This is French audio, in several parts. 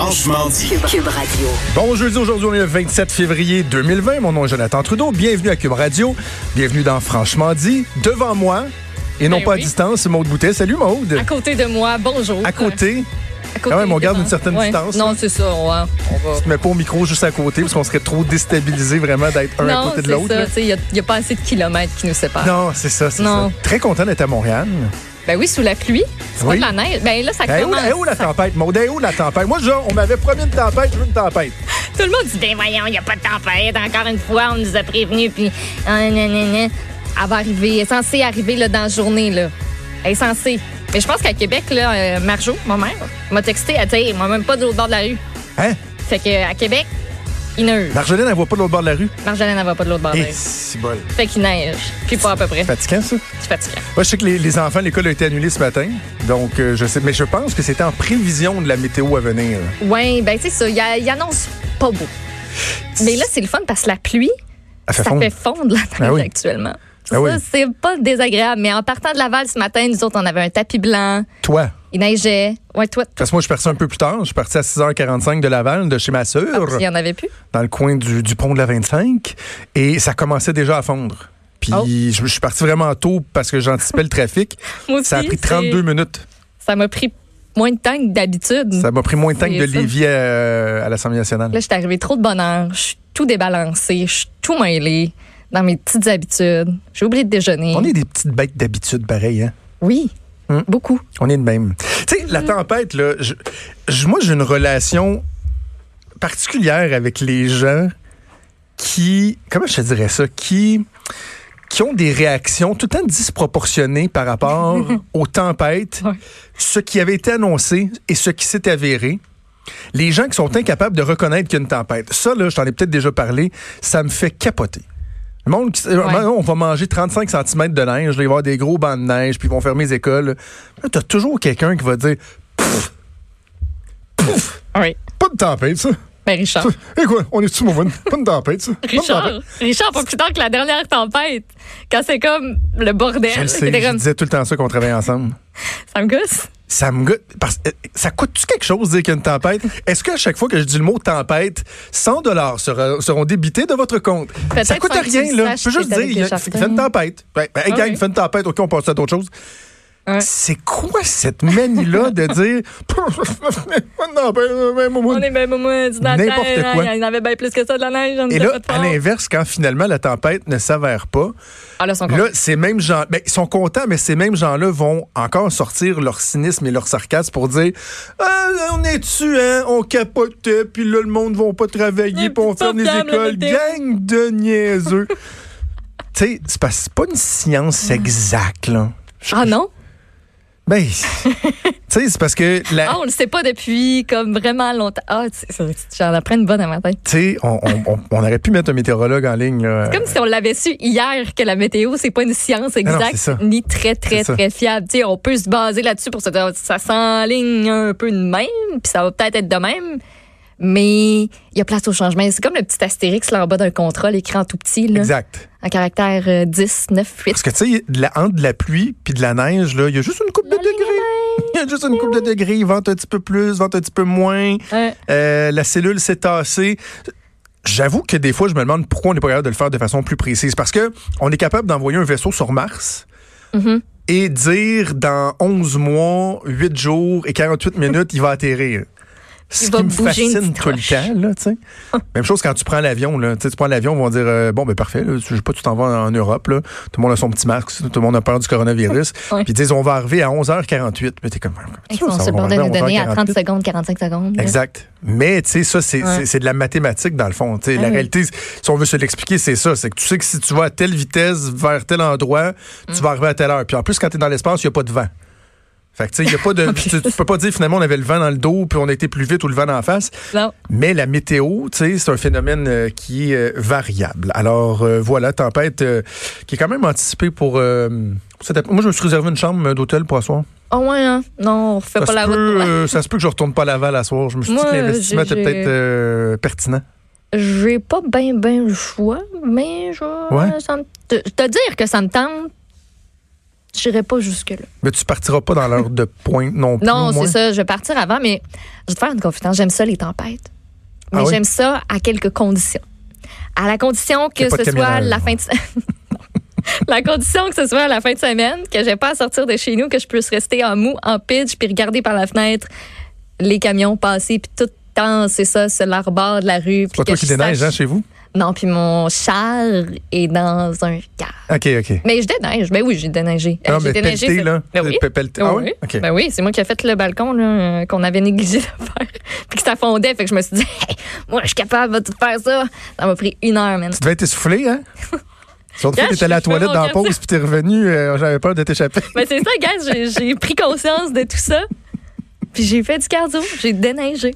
Franchement dit. Cube Radio. Bon jeudi, aujourd'hui on est le 27 février 2020. Mon nom est Jonathan Trudeau. Bienvenue à Cube Radio. Bienvenue dans Franchement dit. Devant moi, et non Ben pas à distance, c'est Maude Boutet. Salut Maude. À côté de moi, bonjour. À côté, À côté Quand même, on garde une certaine distance, Non, hein. c'est ça. On va. On va. tu mets pas au micro juste à côté parce qu'on serait trop déstabilisé vraiment d'être un à non, côté de c'est l'autre. ça. là. tu sais, Il n'y a, pas assez de kilomètres qui nous séparent. Non, c'est ça, c'est ça. Non. Très content d'être à Montréal. Ben oui, sous la pluie. C'est Oui. pas de la neige. Ben là, ça où, commence. est où la tempête, est où la tempête? Moi, genre, on m'avait promis une tempête, je veux une tempête. Tout le monde dit, ben voyons, il n'y a pas de tempête. Encore une fois, on nous a prévenus. Puis, ah, elle va arriver. Elle est censée arriver là, dans la journée. Là. Elle est censée. Mais je pense qu'à Québec, là, euh, Marjo, ma mère, m'a texté. Elle dit, moi, même pas de l'autre bord de la rue. Hein? Fait qu'à Québec, neige. Marjolaine, elle voit pas de l'autre bord de la rue. Marjolaine, elle va pas de l'autre bord de la Eh, rue. c'est bol. Fait qu'il neige. Puis pas à peu près. C'est fatigant, ça? C'est fatigant. Moi, je sais que les, les enfants, l'école a été annulée ce matin. Donc, euh, je sais. Mais je pense que c'était en prévision de la météo à venir. Oui, ben c'est ça. Il, a- il annonce pas beau. Mais là, c'est le fun parce que la pluie, ça fondre. fait fondre la neige Ah oui. actuellement. Ah oui. c'est pas désagréable. Mais en partant de Laval ce matin, nous autres, on avait un tapis blanc. Toi? Il neigeait. Ouais, toi, toi, Parce que moi, je suis parti un peu plus tard. Je suis parti à 6h45 de Laval, de chez ma sœur, il y en avait plus? dans le coin du, du pont de la 25. Et ça commençait déjà à fondre. Puis, Oh. je, je suis parti vraiment tôt parce que j'anticipais le trafic. Moi aussi. Ça a pris c'est- 32 minutes. Ça m'a pris moins de temps que d'habitude. Ça m'a pris moins de temps que de ça. Lévis à, à l'Assemblée nationale. Là, je suis arrivée trop de bonne heure. Je suis tout débalancée. Je suis tout mêlée dans mes petites habitudes. J'ai oublié de déjeuner. On est des petites bêtes d'habitude, pareil, hein? Oui, Hum. beaucoup. On est de même. Tu sais, la tempête, là, je- je- moi, j'ai une relation particulière avec les gens qui, comment je te dirais ça, qui, qui ont des réactions tout le temps disproportionnées par rapport aux tempêtes, Ouais. ce qui avait été annoncé et ce qui s'est avéré. Les gens qui sont incapables de reconnaître qu'il y a une tempête. Ça, là, je t'en ai peut-être déjà parlé, ça me fait capoter. Le monde qui, euh, on va manger 35 cm de neige, il va y avoir des gros bancs de neige, puis ils vont fermer les écoles. Là, t'as toujours quelqu'un qui va dire Pfff, pfff, Oui. pas de tempête, ça. Ben, Richard. Et quoi, on est-tu mauvais? Pas de tempête, ça. Pas Richard, tempête. Richard, pas plus tard que la dernière tempête, quand c'est comme le bordel. Je le sais, je disais tout le temps ça qu'on travaille ensemble. ça me gosse. Ça me. Parce, euh, ça coûte-tu quelque chose de dire qu'il y a une tempête? Est-ce qu'à chaque fois que je dis le mot tempête, 100 dollars seront, débités de votre compte? Ça coûte que rien, là. Je peux juste que dire, il, fait une tempête. Ben, ben, hey, Ah gang, oui. il fait une tempête. OK, on passe à d'autres choses. Ouais. C'est quoi cette manie-là de dire. On est au moins du N'importe terre, quoi. hein, Il y en avait bien plus que ça de la neige. on Et là, à l'inverse, quand finalement la tempête ne s'avère pas, Ah, là, sont Là, ces mêmes gens, ben, ils sont contents, mais ces mêmes gens-là vont encore sortir leur cynisme et leur sarcasme pour dire ah, on est dessus, hein, on capotait, puis là, le monde va pas travailler, puis on ferme les écoles. Gang de niaiseux. tu sais, c'est pas, c'est pas une science exacte, là. Ah non? Ben, tu sais, c'est parce que la, Ah, on le sait pas depuis comme vraiment longtemps. Ah, c'est- c'est- j'en apprends une bonne à ma tête. tu sais, on, on- on- aurait pu mettre un météorologue en ligne, là. Comme si on l'avait su hier que la météo, c'est pas une science non, exacte, c'est ni très, très, C'est très fiable. Tu sais, on peut se baser là-dessus pour se dire ça s'enligne un peu de même, puis ça va peut-être être de même. Mais il y a place au changement. C'est comme le petit astérix là en bas d'un contrat, l'écran tout petit, là, Exact. en caractère euh, 10, 9, 8. Parce que, tu sais, entre de la pluie puis de la neige, là, il y a juste une coupe de degrés. Il y a juste une coupe de degrés. Il vente un petit peu plus, vente un petit peu moins. Ouais. Euh, la cellule s'est tassée. J'avoue que des fois, je me demande pourquoi on n'est pas capable de le faire de façon plus précise. Parce que on est capable d'envoyer un vaisseau sur Mars Mhm. et dire dans 11 mois, 8 jours et 48 minutes, il va atterrir. Ce qui me fascine tout le temps, là, tu sais. Même chose quand tu prends l'avion. Tu sais, tu prends l'avion, ils vont dire, euh, bon, ben parfait, là, je sais pas, tu t'en vas en Europe, là. Tout le monde a son petit masque, tout le monde a peur du coronavirus. Puis ils disent, on va arriver à 11h48. Mais t'es comme, Ils va border arriver nous donner à 30 11h48? secondes, 45 secondes. là. Exact. Mais, tu sais, ça, c'est Ouais. de la mathématique, dans le fond. Sais, la réalité, si on veut se l'expliquer, c'est ça. C'est que tu sais que si tu vas à telle vitesse, vers tel endroit, Mm. tu vas arriver à telle heure. Puis en plus, quand tu es dans l'espace, il n'y a pas de vent. Fait que, tu sais, y a pas de. tu, tu peux pas dire finalement on avait le vent dans le dos puis on été plus vite ou le vent en face. Non. Mais la météo, tu sais, c'est un phénomène euh, qui est euh, variable. Alors euh, voilà, tempête qui est quand même anticipée pour. pour cette Moi, je me suis réservé une chambre d'hôtel pour asseoir. Ah ouais, hein? Non, on refait Ça, pas la route. peut, euh, ça se peut que je retourne pas à Laval à soir. Je me suis dit que l'investissement était peut-être pertinent. J'ai pas bien, bien le choix, mais je Ouais. ça me- te, te dire que ça me tente, j'irai pas jusque-là. Mais tu partiras pas dans l'heure de pointe non plus. Non, c'est ça. Je vais partir avant, mais je vais te faire une confidence. J'aime ça, les tempêtes. Mais Ah oui? j'aime ça à quelques conditions. À la condition que ce soit la fin de La condition que ce soit la fin de semaine, que j'ai pas à sortir de chez nous, que je puisse rester en mou, en pitch, puis regarder par la fenêtre les camions passer, puis tout le temps, c'est ça, c'est l'arbor de la rue. C'est pas toi qui déneige, hein, chez vous? Non, puis mon char est dans un car. OK, OK. Mais je déneige. Ben oui, j'ai déneigé. Non, j'ai mais déneigé. pelleté, là. Ben oui. Pelleté. Ah oui? oui. OK. Ben oui, c'est moi qui ai fait le balcon là, euh, qu'on avait négligé de faire. Puis que ça fondait. Fait que je me suis dit, Hey, moi, je suis capable de tout faire ça. Ça m'a pris une heure, man. Tu devais être essoufflé, hein? Fois, Gars, t'étais à la toilette dans la pause, puis t'es revenu, euh, j'avais peur de t'échapper. Ben c'est ça, gars. J'ai, j'ai pris conscience de tout ça. Puis j'ai fait du cardio. J'ai déneigé.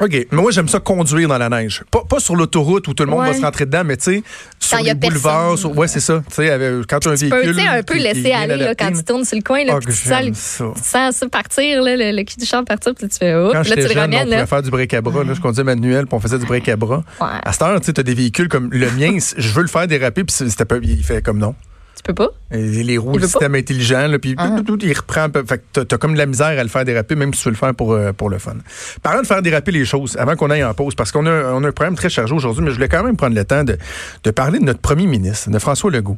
OK. Mais moi, j'aime ça conduire dans la neige. Pas, pas sur l'autoroute où tout le monde Ouais. va se rentrer dedans, mais tu sais, sur les boulevards. sur- ouais, c'est ça. Tu sais, avec- quand tu as un peux, véhicule. tu sais, un peu laisser aller là, quand tu tournes sur le coin. Là, Ah, puis tu, sens, ça. tu sens ça partir, là, le, le cul du char partir. Puis tu fais, oh, Quand là, tu le on ramènes. pouvait Là. faire du break-à-bras. Là, je conduisais manuel, puis on faisait du break-à-bras. Ouais. À cette heure, tu sais, t'as des véhicules comme le mien, je veux le faire déraper, puis c'était pas, il fait comme non. Tu peux pas? Et Les roues, le système intelligent, là, puis Ah. tout, il reprend. un peu. Fait que t'as- comme de la misère à le faire déraper, même si tu veux le faire pour, euh, pour le fun. Parlant de faire déraper les choses, avant qu'on aille en pause, parce qu'on a, on a un programme très chargé aujourd'hui, mais je voulais quand même prendre le temps de, de parler de notre premier ministre, de François Legault.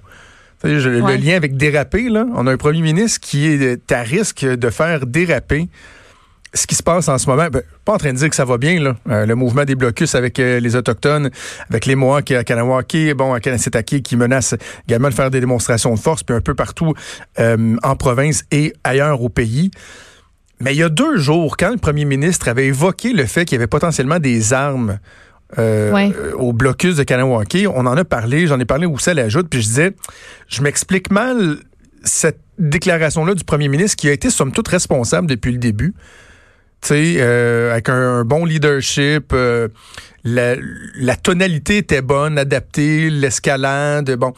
Je- Ouais. Le lien avec déraper, là, on a un premier ministre qui est à risque de faire déraper ce qui se passe en ce moment, ben, pas en train de dire que ça va bien, là. Euh, le mouvement des blocus avec euh, les Autochtones, avec les Mohawks à Kanawake, bon, à Kanessetake, qui menacent également de faire des démonstrations de force, puis un peu partout euh, en province et ailleurs au pays. Mais il y a deux jours, quand le premier ministre avait évoqué le fait qu'il y avait potentiellement des armes euh, Ouais. euh, au blocus de Kanawake, on en a parlé, j'en ai parlé aussi à l'ajoute, puis je disais, je m'explique mal cette déclaration-là du premier ministre qui a été somme toute responsable depuis le début. Sais, euh, avec un, un bon leadership, euh, la, la tonalité était bonne, adaptée, l'escalade, bon.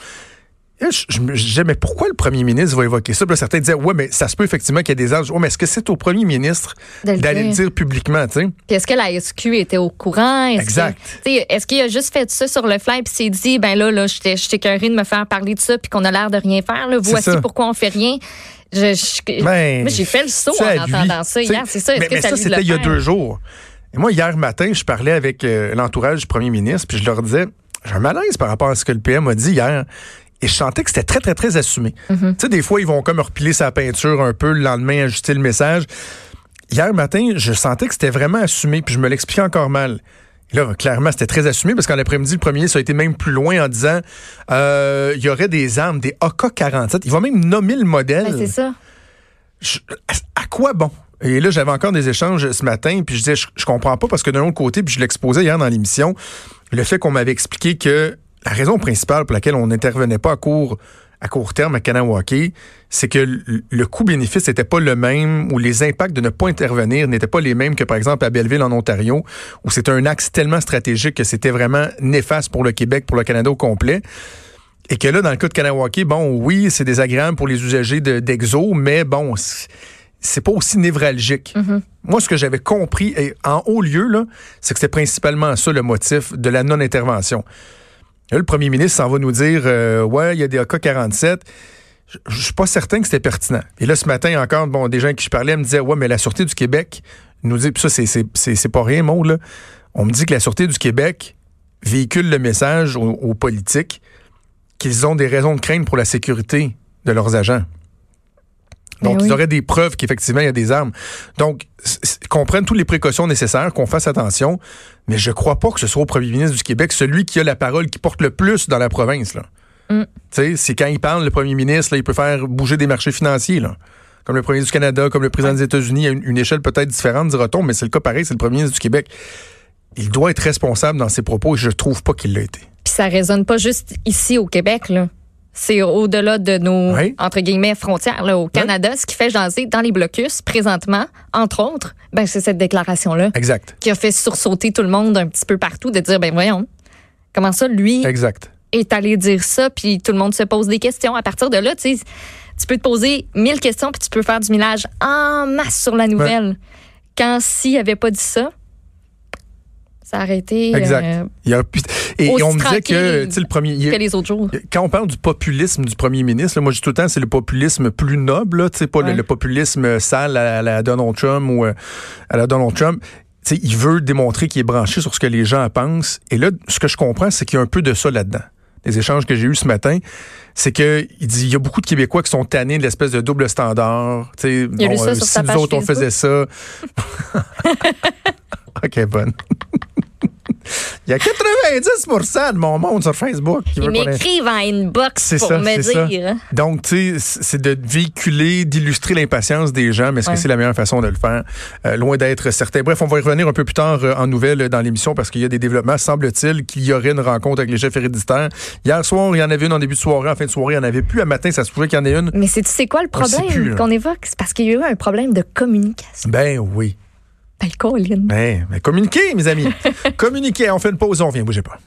Je, je me disais, mais pourquoi le premier ministre va évoquer ça? Puis là, certains disaient, ouais, mais ça se peut effectivement qu'il y ait des âges. Ouais, mais est-ce que c'est au premier ministre d'aller le dire. publiquement, tu sais? Puis est-ce que la SQ était au courant? Est-ce Exact. Est-ce qu'il a juste fait ça sur le fly puis s'est dit, ben là, là, j'étais j'étais écœurée de me faire parler de ça puis qu'on a l'air de rien faire. Là. Voici pourquoi on fait rien? Je, je- Ben, moi, j'ai fait le saut en entendant ça hier. C'est ça. Est-ce Mais, que mais ça, c'était il y a deux jours. Et moi, hier matin, je parlais avec euh, l'entourage du premier ministre, puis je leur disais, j'ai un malaise par rapport à ce que le PM a dit hier. Et je sentais que c'était très, très, très assumé. Mm-hmm. Tu sais, des fois, ils vont comme repiler sa peinture un peu, le lendemain, ajuster le message. Hier matin, je sentais que c'était vraiment assumé, puis je me l'expliquais encore mal. Là, clairement, c'était très assumé parce qu'en après-midi, le premier ministre a été même plus loin en disant euh, il y aurait des armes, des AK-47. Il va même nommer le modèle Ben, c'est ça. je- à quoi bon? Et là, j'avais encore des échanges ce matin, puis je disais, je, je comprends pas parce que d'un autre côté, puis je l'exposais hier dans l'émission, le fait qu'on m'avait expliqué que la raison principale pour laquelle on n'intervenait pas à court, à court terme à Kanawake, c'est que le, coût-bénéfice n'était pas le même, ou les impacts de ne pas intervenir n'étaient pas les mêmes que, par exemple, à Belleville, en Ontario, où c'était un axe tellement stratégique que c'était vraiment néfaste pour le Québec, pour le Canada au complet. Et que là, dans le cas de Kanawake, bon, oui, c'est désagréable pour les usagers de- d'Exo, mais bon, c'est- pas aussi névralgique. Moi, ce que j'avais compris et en haut lieu, là, c'est que c'est principalement ça le motif de la non-intervention. Le premier ministre s'en va nous dire euh, Ouais, il y a des AK-47. Je je suis pas certain que c'était pertinent. Et là, ce matin encore, bon, des gens qui je parlais me disaient Ouais, mais la Sûreté du Québec nous dit, puis ça, c'est- pas rien, Maud, là. On me dit que la Sûreté du Québec véhicule le message aux politiques qu'ils ont des raisons de craindre pour la sécurité de leurs agents. Donc, oui. ils auraient des preuves qu'effectivement, il y a des armes. Donc, qu'on prenne toutes les précautions nécessaires, qu'on fasse attention, mais je crois pas que ce soit au premier ministre du Québec celui qui a la parole, qui porte le plus dans la province. Là. Mm. Tu sais, c'est quand il parle, le premier ministre, là, il peut faire bouger des marchés financiers. Là. Comme le premier ministre du Canada, comme le président des États-Unis, à une, une échelle peut-être différente, dira-t-on, mais c'est le cas pareil, c'est le premier ministre du Québec. Il doit être responsable dans ses propos et je trouve pas qu'il l'a été. Puis ça résonne pas juste ici au Québec, là. C'est au-delà de nos, Oui. entre guillemets, frontières, là, au Canada. Ce qui fait jaser dans les blocus, présentement, entre autres, ben, c'est cette déclaration-là Exact. qui a fait sursauter tout le monde un petit peu partout, de dire, ben voyons, comment ça, lui, Exact. est allé dire ça, puis tout le monde se pose des questions. À partir de là, tu sais, tu peux te poser mille questions, puis tu peux faire du millage en masse sur la nouvelle. Quand s'il avait pas dit ça, A arrêté. Exact. euh, Il y a- et, aussi on me disait que, tranquille tu sais, le premier. que les autres jours. quand on parle du populisme du premier ministre, là, moi je dis tout le temps c'est le populisme plus noble, là, tu sais, pas le- Ouais. le, populisme sale à, la Donald Trump ou euh, à la Donald Trump. Tu sais, il veut démontrer qu'il est branché sur ce que les gens pensent. Et là, ce que je comprends, c'est qu'il y a un peu de ça là-dedans. Les échanges que j'ai eus ce matin, c'est que il dit il y a beaucoup de Québécois qui sont tannés de l'espèce de double standard. Tu sais, Il a lu ça euh, sur si nous autres on faisait ça. ok, bonne. Il y a 90% de mon monde sur Facebook qui Ils m'écrivent en inbox pour ça, me ça. dire. Donc, tu sais, c'est de véhiculer, d'illustrer l'impatience des gens, mais est-ce Ouais. que c'est la meilleure façon de le faire? Euh, loin d'être certain. Bref, on va y revenir un peu plus tard euh, en nouvelles euh, dans l'émission parce qu'il y a des développements. Semble-t-il qu'il y aurait une rencontre avec les chefs héréditaires. Hier soir, il y en avait une en début de soirée. En fin de soirée, il n'y en avait plus. À matin, ça se pouvait qu'il y en ait une. Mais c'est tu sais quoi le problème qu'on évoque? C'est parce qu'il y a eu un problème de communication. Ben oui. Colin. Ben, ben communiquez, mes amis. communiquez. On fait une pause, on vient. Bougez pas.